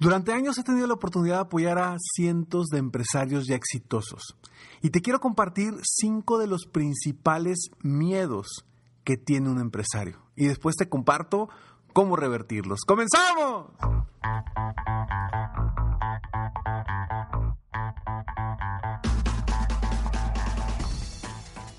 Durante años he tenido la oportunidad de apoyar a cientos de empresarios ya exitosos y te quiero compartir cinco de los principales miedos que tiene un empresario y después te comparto cómo revertirlos. ¡Comenzamos!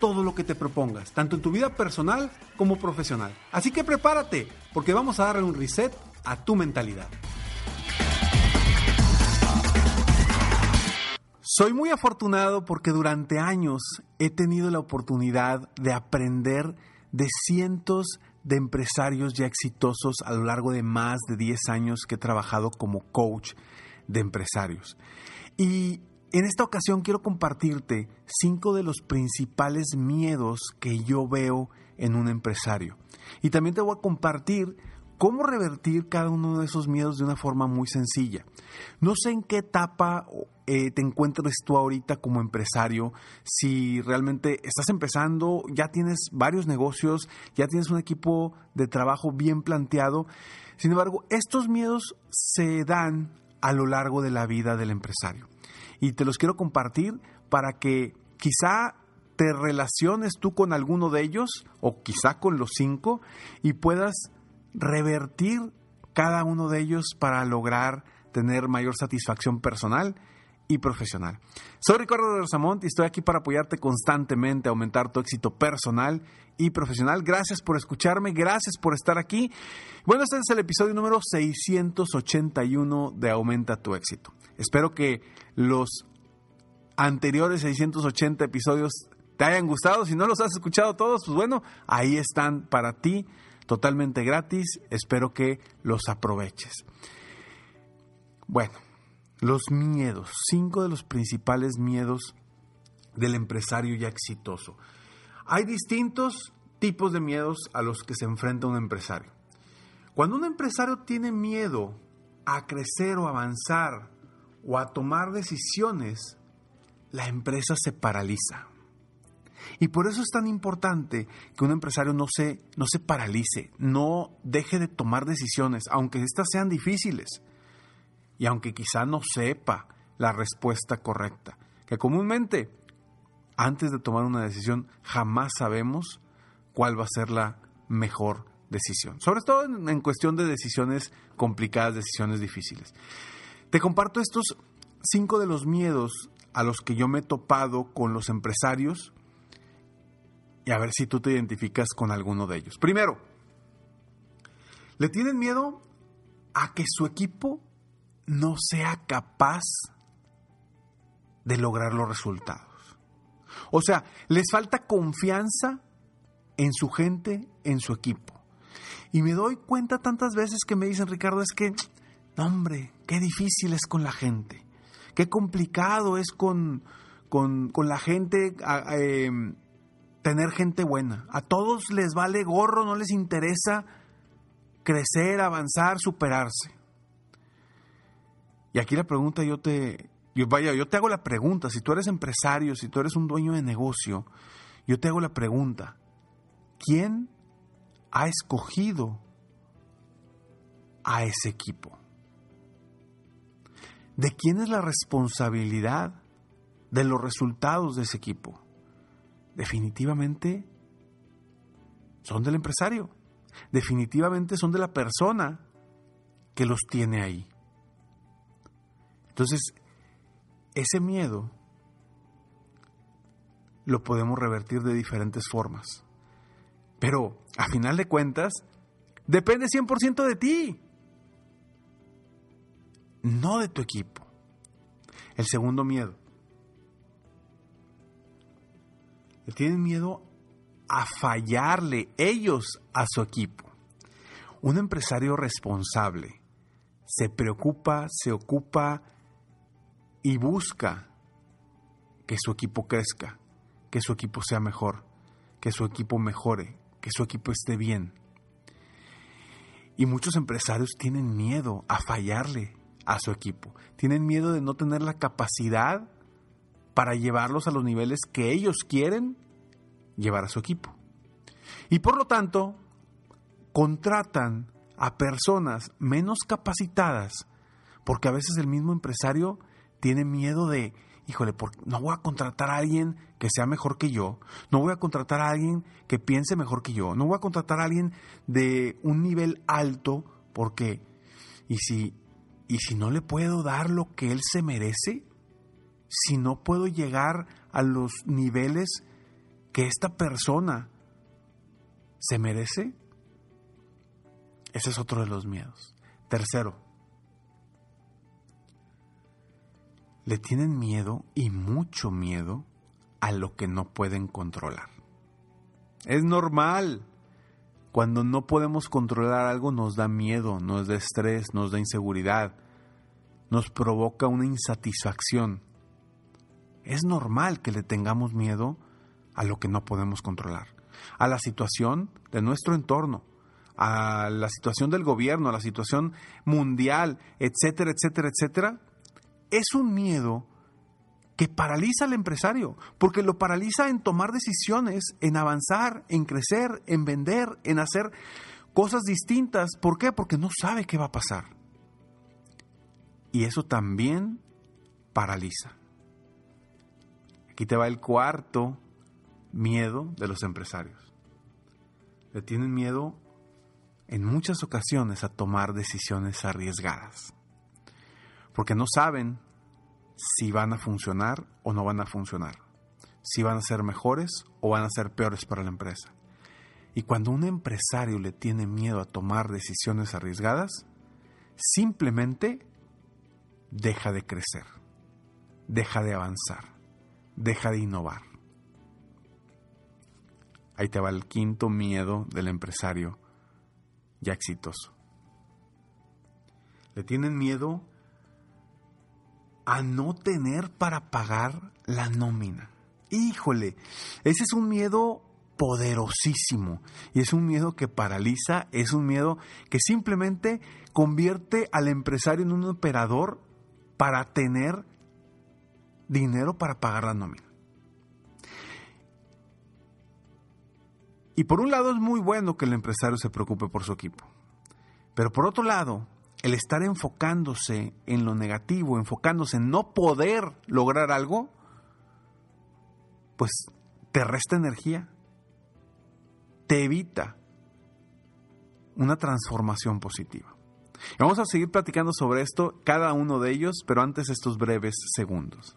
todo lo que te propongas, tanto en tu vida personal como profesional. Así que prepárate, porque vamos a darle un reset a tu mentalidad. Soy muy afortunado porque durante años he tenido la oportunidad de aprender de cientos de empresarios ya exitosos a lo largo de más de 10 años que he trabajado como coach de empresarios. Y en esta ocasión quiero compartirte cinco de los principales miedos que yo veo en un empresario. Y también te voy a compartir cómo revertir cada uno de esos miedos de una forma muy sencilla. No sé en qué etapa eh, te encuentres tú ahorita como empresario, si realmente estás empezando, ya tienes varios negocios, ya tienes un equipo de trabajo bien planteado. Sin embargo, estos miedos se dan a lo largo de la vida del empresario y te los quiero compartir para que quizá te relaciones tú con alguno de ellos o quizá con los cinco y puedas revertir cada uno de ellos para lograr tener mayor satisfacción personal y profesional. Soy Ricardo de Rosamont y estoy aquí para apoyarte constantemente a aumentar tu éxito personal y profesional. Gracias por escucharme, gracias por estar aquí. Bueno, este es el episodio número 681 de Aumenta tu éxito. Espero que los anteriores 680 episodios te hayan gustado. Si no los has escuchado todos, pues bueno, ahí están para ti, totalmente gratis. Espero que los aproveches. Bueno, los miedos, cinco de los principales miedos del empresario ya exitoso. Hay distintos tipos de miedos a los que se enfrenta un empresario. Cuando un empresario tiene miedo a crecer o avanzar o a tomar decisiones, la empresa se paraliza. Y por eso es tan importante que un empresario no se, no se paralice, no deje de tomar decisiones, aunque éstas sean difíciles y aunque quizá no sepa la respuesta correcta. Que comúnmente, antes de tomar una decisión, jamás sabemos cuál va a ser la mejor decisión. Sobre todo en, cuestión de decisiones complicadas, decisiones difíciles. Te comparto estos cinco de los miedos a los que yo me he topado con los empresarios y a ver si tú te identificas con alguno de ellos. Primero, le tienen miedo a que su equipo no sea capaz de lograr los resultados. O sea, les falta confianza en su gente, en su equipo. Y me doy cuenta tantas veces que me dicen, Ricardo, es que, hombre, qué difícil es con la gente. Qué complicado es con, con, la gente em, tener gente buena. A todos les vale gorro, no les interesa crecer, avanzar, superarse. Y aquí la pregunta yo te, yo, vaya, yo te hago la pregunta, si tú eres empresario, si tú eres un dueño de negocio, yo te hago la pregunta, ¿quién ha escogido a ese equipo? ¿De quién es la responsabilidad de los resultados de ese equipo? Definitivamente son del empresario. Definitivamente son de la persona que los tiene ahí. Entonces, ese miedo lo podemos revertir de diferentes formas. Pero, a final de cuentas, depende 100% de ti, no de tu equipo. El segundo miedo. Tienen miedo a fallarle ellos a su equipo. Un empresario responsable se preocupa, se ocupa y busca que su equipo crezca, que su equipo sea mejor, que su equipo mejore, que su equipo esté bien. Y muchos empresarios tienen miedo a fallarle a su equipo, tienen miedo de no tener la capacidad para llevarlos a los niveles que ellos quieren llevar a su equipo. Y por lo tanto, contratan a personas menos capacitadas, porque a veces el mismo empresario tiene miedo de, híjole, no voy a contratar a alguien que sea mejor que yo, no voy a contratar a alguien que piense mejor que yo, no voy a contratar a alguien de un nivel alto, porque, ¿y si, y si no le puedo dar lo que él se merece? Si no puedo llegar a los niveles que esta persona se merece? Ese es otro de los miedos. Tercero, le tienen miedo y mucho miedo a lo que no pueden controlar. Es normal. Cuando no podemos controlar algo nos da miedo, nos da estrés, nos da inseguridad, nos provoca una insatisfacción. Es normal que le tengamos miedo a lo que no podemos controlar, a la situación de nuestro entorno, a la situación del gobierno, a la situación mundial, etcétera, etcétera, etcétera, es un miedo que paraliza al empresario, porque lo paraliza en tomar decisiones, en avanzar, en crecer, en vender, en hacer cosas distintas. ¿Por qué? Porque no sabe qué va a pasar. Y eso también paraliza. Aquí te va el cuarto miedo de los empresarios. Le tienen miedo en muchas ocasiones a tomar decisiones arriesgadas, porque no saben si van a funcionar o no van a funcionar, si van a ser mejores o van a ser peores para la empresa. Y cuando un empresario le tiene miedo a tomar decisiones arriesgadas, simplemente deja de crecer, deja de avanzar, deja de innovar. Ahí te va el quinto miedo del empresario ya exitoso. Le tienen miedo a no tener para pagar la nómina. Híjole, ese es un miedo poderosísimo y es un miedo que paraliza, es un miedo que simplemente convierte al empresario en un operador para tener dinero para pagar la nómina. Y por un lado es muy bueno que el empresario se preocupe por su equipo. Pero por otro lado, el estar enfocándose en lo negativo, enfocándose en no poder lograr algo, pues te resta energía, te evita una transformación positiva. Vamos a seguir platicando sobre esto, cada uno de ellos, pero antes estos breves segundos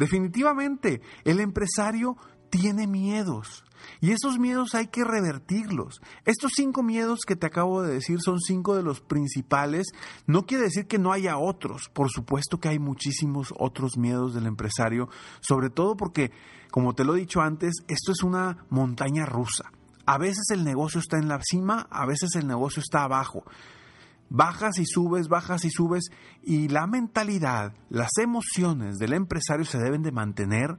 Definitivamente, el empresario tiene miedos y esos miedos hay que revertirlos. Estos cinco miedos que te acabo de decir son cinco de los principales. No quiere decir que no haya otros. Por supuesto que hay muchísimos otros miedos del empresario, sobre todo porque, como te lo he dicho antes, esto es una montaña rusa. A veces el negocio está en la cima, a veces el negocio está abajo bajas y subes, bajas y subes, y la mentalidad, las emociones del empresario se deben de mantener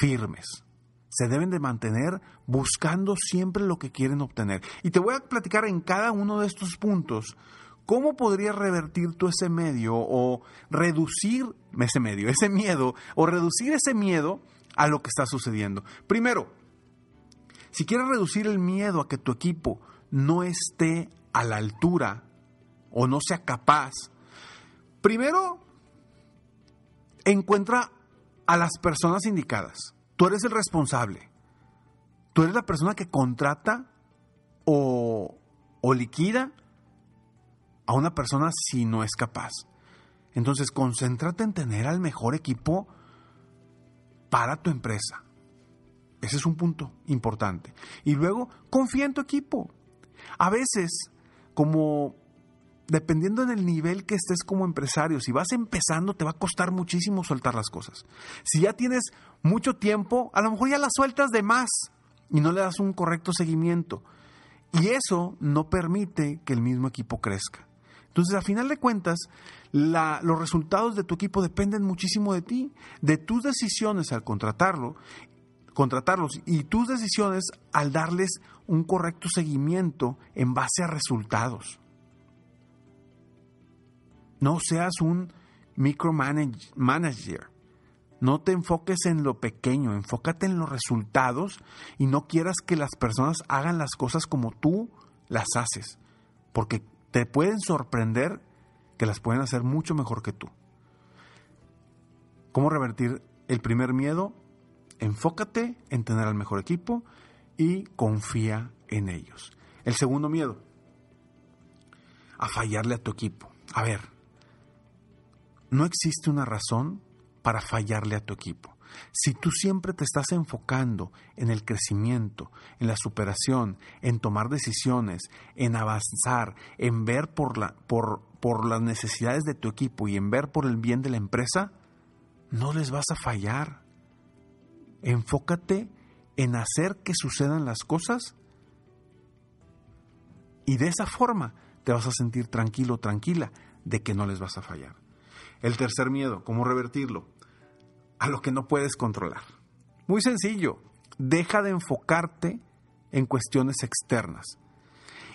firmes, se deben de mantener buscando siempre lo que quieren obtener. Y te voy a platicar en cada uno de estos puntos cómo podrías revertir tú ese medio o reducir ese medio, ese miedo, o reducir ese miedo a lo que está sucediendo. Primero, si quieres reducir el miedo a que tu equipo no esté a la altura o no sea capaz, primero encuentra a las personas indicadas. Tú eres el responsable. Tú eres la persona que contrata o, o liquida a una persona si no es capaz. Entonces, concéntrate en tener al mejor equipo para tu empresa. Ese es un punto importante. Y luego, confía en tu equipo. A veces como dependiendo del nivel que estés como empresario, si vas empezando te va a costar muchísimo soltar las cosas. Si ya tienes mucho tiempo, a lo mejor ya las sueltas de más y no le das un correcto seguimiento. Y eso no permite que el mismo equipo crezca. Entonces, a final de cuentas, los resultados de tu equipo dependen muchísimo de ti, de tus decisiones al contratarlo contratarlos y tus decisiones al darles un correcto seguimiento en base a resultados. No seas un micromanager. No te enfoques en lo pequeño, enfócate en los resultados y no quieras que las personas hagan las cosas como tú las haces, porque te pueden sorprender que las pueden hacer mucho mejor que tú. ¿Cómo revertir el primer miedo? Enfócate en tener al mejor equipo y confía en ellos. El segundo miedo, a fallarle a tu equipo. A ver, no existe una razón para fallarle a tu equipo. Si tú siempre te estás enfocando en el crecimiento, en la superación, en tomar decisiones, en avanzar, en ver por, la, por, por las necesidades de tu equipo y en ver por el bien de la empresa, no les vas a fallar. Enfócate en hacer que sucedan las cosas y de esa forma te vas a sentir tranquilo, tranquila de que no les vas a fallar. El tercer miedo, ¿cómo revertirlo? A lo que no puedes controlar. Muy sencillo, deja de enfocarte en cuestiones externas.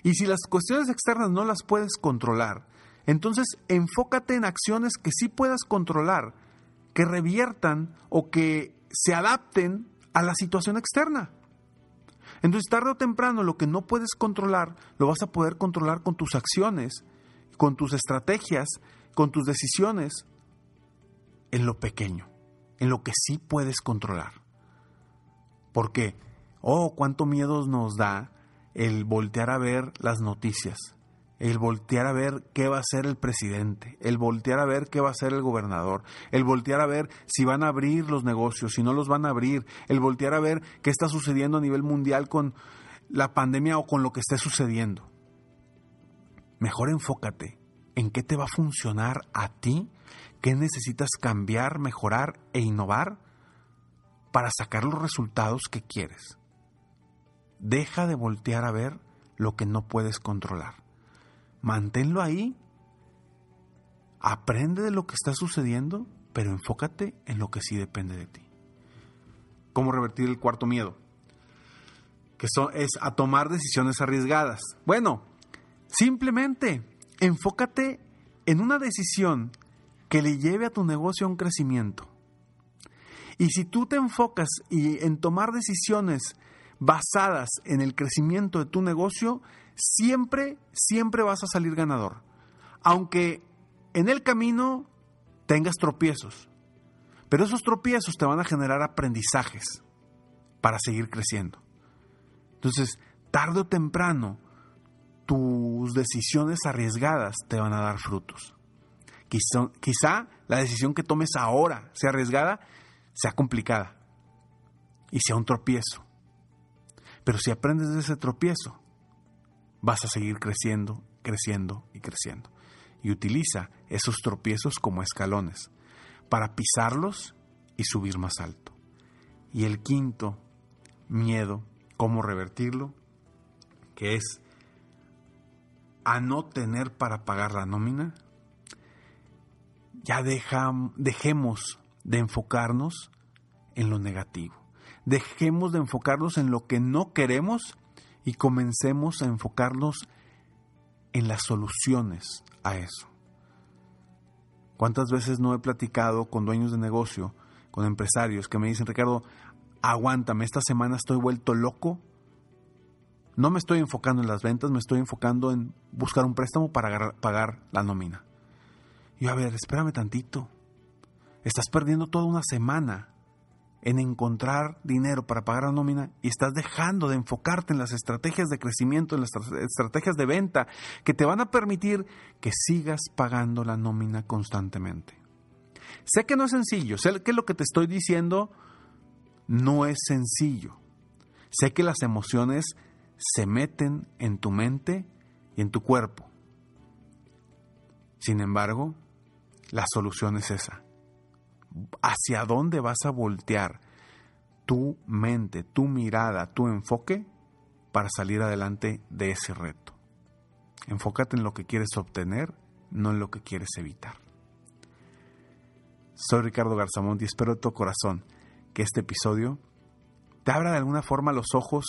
Y si las cuestiones externas no las puedes controlar, entonces enfócate en acciones que sí puedas controlar, que reviertan o que se adapten a la situación externa. Entonces, tarde o temprano, lo que no puedes controlar, lo vas a poder controlar con tus acciones, con tus estrategias, con tus decisiones, en lo pequeño, en lo que sí puedes controlar. ¿Por qué? Oh, cuánto miedo nos da el voltear a ver las noticias, el voltear a ver qué va a hacer el presidente, el voltear a ver qué va a hacer el gobernador, el voltear a ver si van a abrir los negocios, si no los van a abrir, el voltear a ver qué está sucediendo a nivel mundial con la pandemia o con lo que esté sucediendo. Mejor enfócate en qué te va a funcionar a ti, qué necesitas cambiar, mejorar e innovar para sacar los resultados que quieres. Deja de voltear a ver lo que no puedes controlar. Manténlo ahí. Aprende de lo que está sucediendo, pero enfócate en lo que sí depende de ti. ¿Cómo revertir el cuarto miedo? Que es a tomar decisiones arriesgadas. Bueno, simplemente enfócate en una decisión que le lleve a tu negocio a un crecimiento. Y si tú te enfocas y en tomar decisiones basadas en el crecimiento de tu negocio, siempre, siempre vas a salir ganador. Aunque en el camino tengas tropiezos. Pero esos tropiezos te van a generar aprendizajes para seguir creciendo. Entonces, tarde o temprano, tus decisiones arriesgadas te van a dar frutos. Quizá, la decisión que tomes ahora sea arriesgada, sea complicada y sea un tropiezo. Pero si aprendes de ese tropiezo, vas a seguir creciendo, creciendo y creciendo. Y utiliza esos tropiezos como escalones para pisarlos y subir más alto. Y el quinto, miedo, cómo revertirlo, que es a no tener para pagar la nómina, ya dejemos de enfocarnos en lo negativo. Dejemos de enfocarnos en lo que no queremos y comencemos a enfocarnos en las soluciones a eso. ¿Cuántas veces no he platicado con dueños de negocio, con empresarios que me dicen, Ricardo, aguántame, esta semana estoy vuelto loco? No me estoy enfocando en las ventas, me estoy enfocando en buscar un préstamo para pagar la nómina. Y a ver, espérame tantito. Estás perdiendo toda una semana en encontrar dinero para pagar la nómina y estás dejando de enfocarte en las estrategias de crecimiento, en las estrategias de venta que te van a permitir que sigas pagando la nómina constantemente. Sé que no es sencillo, sé que lo que te estoy diciendo no es sencillo. Sé que las emociones se meten en tu mente y en tu cuerpo. Sin embargo, la solución es esa hacia dónde vas a voltear tu mente, tu mirada, tu enfoque para salir adelante de ese reto. Enfócate en lo que quieres obtener, no en lo que quieres evitar. Soy Ricardo Garzamont y espero de tu corazón que este episodio te abra de alguna forma los ojos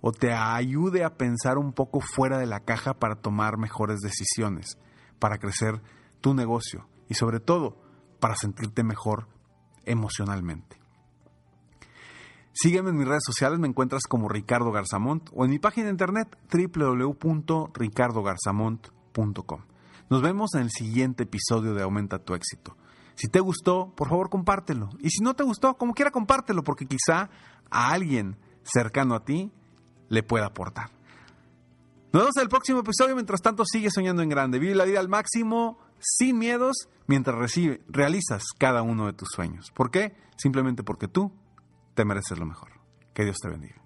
o te ayude a pensar un poco fuera de la caja para tomar mejores decisiones, para crecer tu negocio y sobre todo para sentirte mejor emocionalmente. Sígueme en mis redes sociales, me encuentras como Ricardo Garzamont o en mi página de internet www.ricardogarzamont.com. Nos vemos en el siguiente episodio de Aumenta tu éxito. Si te gustó, por favor compártelo. Y si no te gustó, como quiera compártelo porque quizá a alguien cercano a ti le pueda aportar. Nos vemos en el próximo episodio. Mientras tanto, sigue soñando en grande. Vive la vida al máximo sin miedos mientras recibe, realizas cada uno de tus sueños. ¿Por qué? Simplemente porque tú te mereces lo mejor. Que Dios te bendiga.